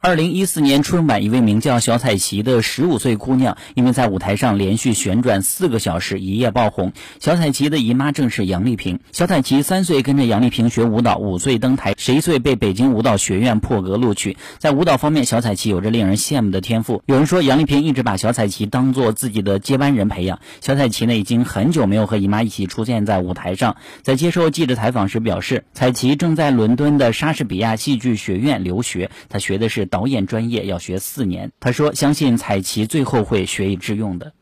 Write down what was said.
二零一四年春晚，一位名叫小彩旗的十五岁姑娘，因为在舞台上连续旋转四个小时，一夜爆红。小彩旗的姨妈正是杨丽萍。小彩旗三岁跟着杨丽萍学舞蹈，五岁登台，十一岁被北京舞蹈学院破格录取。在舞蹈方面，小彩旗有着令人羡慕的天赋。有人说，杨丽萍一直把小彩旗当做自己的接班人培养。小彩旗呢，已经很久没有和姨妈一起出现在舞台上。在接受记者采访时表示，彩旗正在伦敦的莎士比亚戏剧学院留学，她学的是。导演专业要学四年，他说相信彩旗最后会学以致用的。